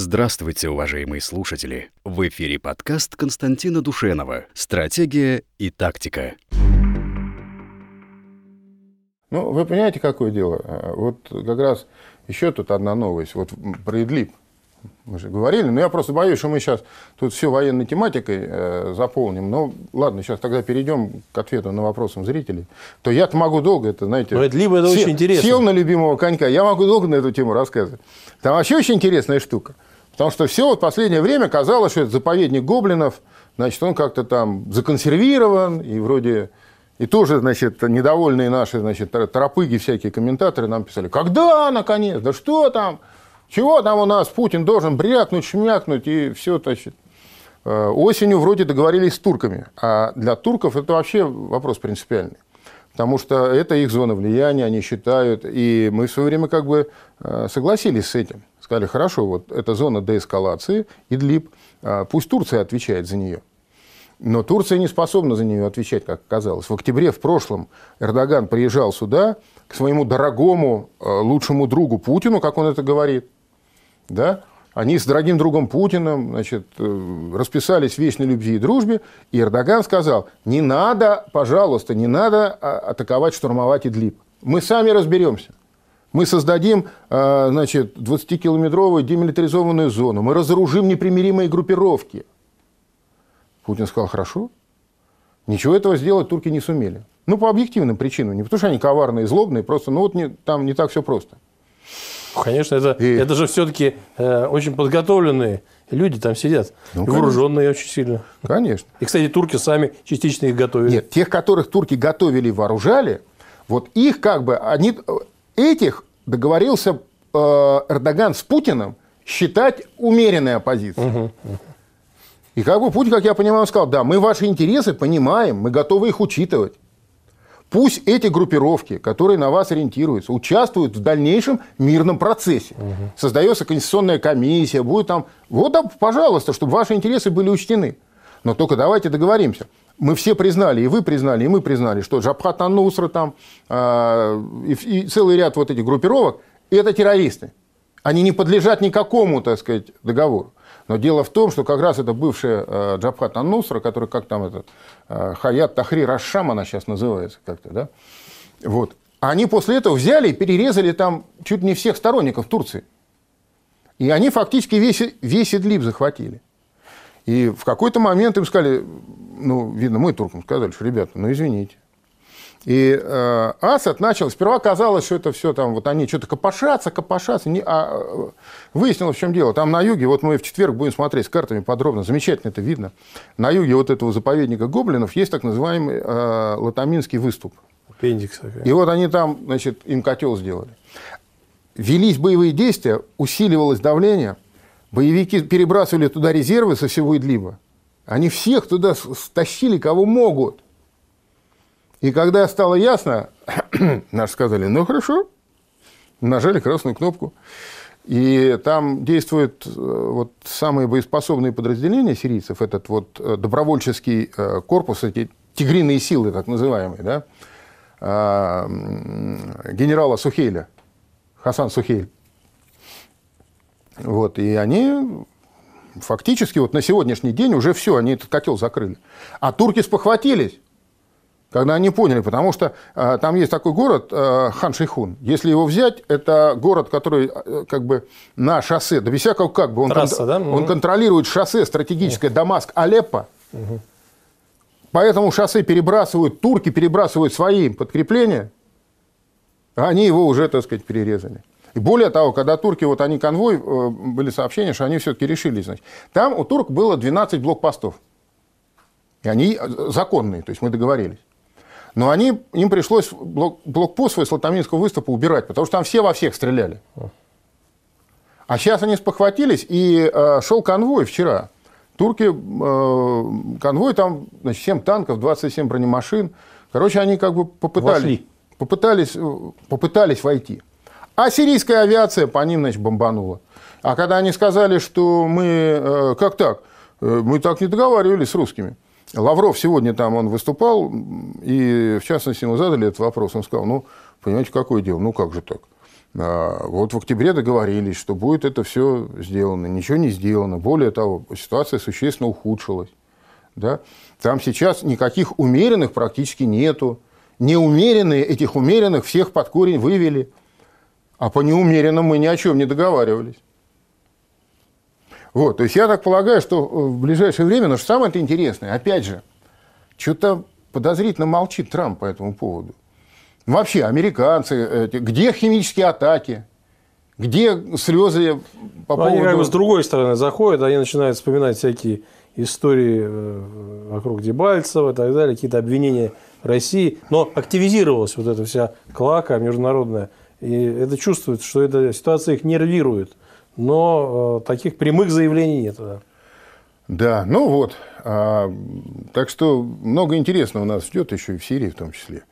Здравствуйте, уважаемые слушатели! В эфире подкаст Константина Душенова «Стратегия и тактика». Ну, вы понимаете, какое дело? Вот как раз еще тут одна новость. Вот про Идлиб. Мы же говорили, но я просто боюсь, что мы сейчас тут все военной тематикой э, заполним. Но ладно, сейчас тогда перейдем к ответу на вопросы зрителей. То я-то могу долго это, знаете... Но это либо это сел, очень интересно. Сел на любимого конька, я могу долго на эту тему рассказывать. Там вообще очень интересная штука. Потому что все вот последнее время казалось, что это заповедник гоблинов, значит, он как-то там законсервирован, и вроде... И тоже, значит, недовольные наши, значит, торопыги, всякие комментаторы нам писали, когда, наконец, да что там, чего там у нас, Путин должен брякнуть, шмякнуть, и все, значит. Э, осенью вроде договорились с турками, а для турков это вообще вопрос принципиальный. Потому что это их зона влияния, они считают, и мы в свое время как бы э, согласились с этим. Сказали, хорошо, вот эта зона деэскалации, Идлиб, а, пусть Турция отвечает за нее. Но Турция не способна за нее отвечать, как оказалось. В октябре в прошлом Эрдоган приезжал сюда к своему дорогому, а, лучшему другу Путину, как он это говорит. Да? Они с дорогим другом Путиным значит, э, расписались в вечной любви и дружбе, и Эрдоган сказал, не надо, пожалуйста, не надо а, атаковать, штурмовать Идлиб. Мы сами разберемся. Мы создадим а, значит, 20-километровую демилитаризованную зону. Мы разоружим непримиримые группировки. Путин сказал, хорошо. Ничего этого сделать турки не сумели. Ну, по объективным причинам. Не потому, что они коварные злобные, просто ну, вот не, там не так все просто. Конечно, это, и... это же все-таки э, очень подготовленные люди там сидят. Ну, и вооруженные очень сильно. Конечно. И, кстати, турки сами частично их готовили. Нет, тех, которых турки готовили и вооружали, вот их как бы, они этих договорился э, Эрдоган с Путиным считать умеренной оппозицией. Угу. И как бы Путин, как я понимаю, сказал, да, мы ваши интересы понимаем, мы готовы их учитывать. Пусть эти группировки, которые на вас ориентируются, участвуют в дальнейшем мирном процессе. Угу. Создается конституционная комиссия, будет там... Вот, да, пожалуйста, чтобы ваши интересы были учтены. Но только давайте договоримся мы все признали, и вы признали, и мы признали, что Джабхат Аннусра там э, и, и целый ряд вот этих группировок – это террористы. Они не подлежат никакому, так сказать, договору. Но дело в том, что как раз это бывшая э, Джабхат Аннусра, который, как там этот, э, Хаят Тахри Рашам, она сейчас называется как-то, да, вот, они после этого взяли и перерезали там чуть не всех сторонников Турции. И они фактически весь, весь Идлиб захватили. И в какой-то момент им сказали, ну, видно, мы туркам сказали, что, ребята, ну, извините. И э, Асад начал, сперва казалось, что это все там, вот они что-то копошатся, копошатся, не, а э, выяснилось, в чем дело. Там на юге, вот мы в четверг будем смотреть с картами подробно, замечательно это видно. На юге вот этого заповедника гоблинов есть так называемый э, Латаминский выступ. Аппендикс. И вот они там, значит, им котел сделали. Велись боевые действия, усиливалось давление – Боевики перебрасывали туда резервы со всего Идлиба. Они всех туда стащили, кого могут. И когда стало ясно, наши сказали, ну хорошо, нажали красную кнопку. И там действуют э, вот самые боеспособные подразделения сирийцев, этот вот э, добровольческий э, корпус, эти тигриные силы, так называемые, да, а, генерала Сухейля, Хасан Сухейль. Вот, и они фактически вот на сегодняшний день уже все, они этот котел закрыли. А турки спохватились, когда они поняли, потому что э, там есть такой город э, Хан-Шейхун. Если его взять, это город, который э, как бы на шоссе, да без всякого как бы, он, Трасса, кон- да? он контролирует шоссе стратегическое Дамаск-Алеппо. Угу. Поэтому шоссе перебрасывают, турки перебрасывают свои подкрепления, а они его уже, так сказать, перерезали. И более того, когда турки, вот они конвой, э, были сообщения, что они все-таки решили, значит, там у турок было 12 блокпостов. И они э, законные, то есть мы договорились. Но они, им пришлось блок, блокпост свой с Латаминского выступа убирать, потому что там все во всех стреляли. А сейчас они спохватились, и э, шел конвой вчера. Турки, э, конвой там, значит, 7 танков, 27 бронемашин. Короче, они как бы попытались, попытались, э, попытались войти. А сирийская авиация по ним, значит, бомбанула. А когда они сказали, что мы... Э, как так? Э, мы так не договаривались с русскими. Лавров сегодня там он выступал, и в частности ему задали этот вопрос. Он сказал, ну, понимаете, какое дело? Ну, как же так? А, вот в октябре договорились, что будет это все сделано. Ничего не сделано. Более того, ситуация существенно ухудшилась. Да? Там сейчас никаких умеренных практически нету. Неумеренные, этих умеренных всех под корень вывели. А по неумеренным мы ни о чем не договаривались. Вот, то есть я так полагаю, что в ближайшее время, но что самое интересное, опять же, что-то подозрительно молчит Трамп по этому поводу. Вообще, американцы, где химические атаки, где слезы по поводу... Они как бы с другой стороны заходят, они начинают вспоминать всякие истории э, вокруг Дебальцева и так далее, какие-то обвинения России. Но активизировалась вот эта вся клака международная. И это чувствуется, что эта ситуация их нервирует. Но э, таких прямых заявлений нет. Да. Да, ну вот. А, так что много интересного нас ждет еще и в Сирии в том числе.